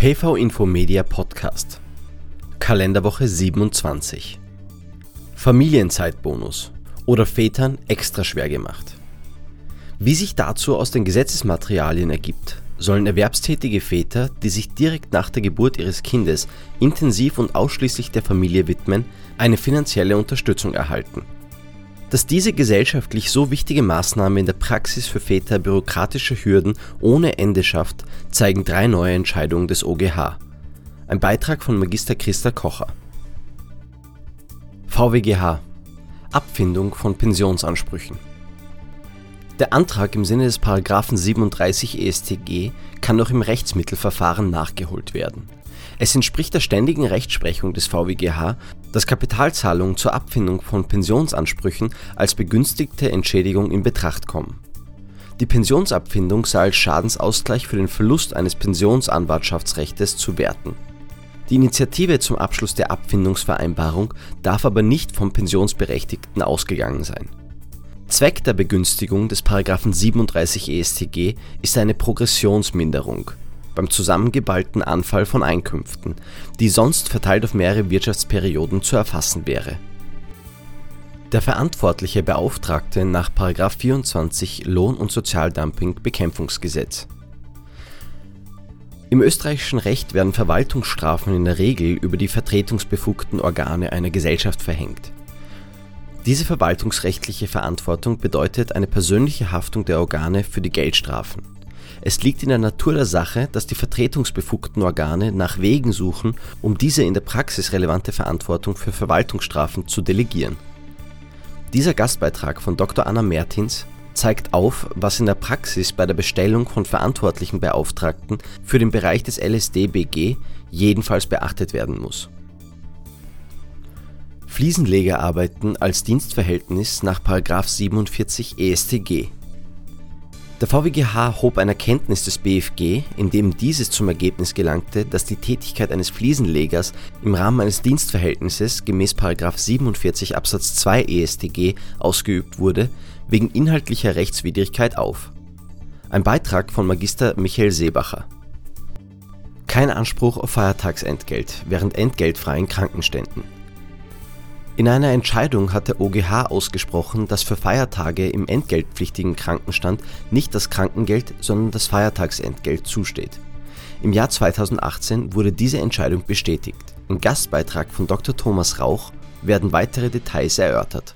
PV Infomedia Podcast Kalenderwoche 27 Familienzeitbonus oder Vätern extra schwer gemacht. Wie sich dazu aus den Gesetzesmaterialien ergibt, sollen erwerbstätige Väter, die sich direkt nach der Geburt ihres Kindes intensiv und ausschließlich der Familie widmen, eine finanzielle Unterstützung erhalten. Dass diese gesellschaftlich so wichtige Maßnahme in der Praxis für Väter bürokratische Hürden ohne Ende schafft, zeigen drei neue Entscheidungen des OGH. Ein Beitrag von Magister Christa Kocher. VWGH Abfindung von Pensionsansprüchen. Der Antrag im Sinne des Paragraphen 37 EStG kann noch im Rechtsmittelverfahren nachgeholt werden. Es entspricht der ständigen Rechtsprechung des VWGH, dass Kapitalzahlungen zur Abfindung von Pensionsansprüchen als begünstigte Entschädigung in Betracht kommen. Die Pensionsabfindung sei als Schadensausgleich für den Verlust eines Pensionsanwartschaftsrechtes zu werten. Die Initiative zum Abschluss der Abfindungsvereinbarung darf aber nicht vom Pensionsberechtigten ausgegangen sein. Zweck der Begünstigung des § 37 EStG ist eine Progressionsminderung beim zusammengeballten Anfall von Einkünften, die sonst verteilt auf mehrere Wirtschaftsperioden zu erfassen wäre. Der verantwortliche Beauftragte nach § 24 Lohn- und Sozialdumping-Bekämpfungsgesetz. Im österreichischen Recht werden Verwaltungsstrafen in der Regel über die vertretungsbefugten Organe einer Gesellschaft verhängt. Diese verwaltungsrechtliche Verantwortung bedeutet eine persönliche Haftung der Organe für die Geldstrafen es liegt in der Natur der Sache, dass die vertretungsbefugten Organe nach Wegen suchen, um diese in der Praxis relevante Verantwortung für Verwaltungsstrafen zu delegieren. Dieser Gastbeitrag von Dr. Anna Mertins zeigt auf, was in der Praxis bei der Bestellung von verantwortlichen Beauftragten für den Bereich des LSD-BG jedenfalls beachtet werden muss. Fliesenlegerarbeiten als Dienstverhältnis nach 47 EStG der VWGH hob ein Erkenntnis des BfG, in dem dieses zum Ergebnis gelangte, dass die Tätigkeit eines Fliesenlegers im Rahmen eines Dienstverhältnisses gemäß § 47 Absatz 2 EStG ausgeübt wurde, wegen inhaltlicher Rechtswidrigkeit auf. Ein Beitrag von Magister Michael Seebacher. Kein Anspruch auf Feiertagsentgelt während entgeltfreien Krankenständen in einer Entscheidung hat der OGH ausgesprochen, dass für Feiertage im entgeltpflichtigen Krankenstand nicht das Krankengeld, sondern das Feiertagsentgelt zusteht. Im Jahr 2018 wurde diese Entscheidung bestätigt. Im Gastbeitrag von Dr. Thomas Rauch werden weitere Details erörtert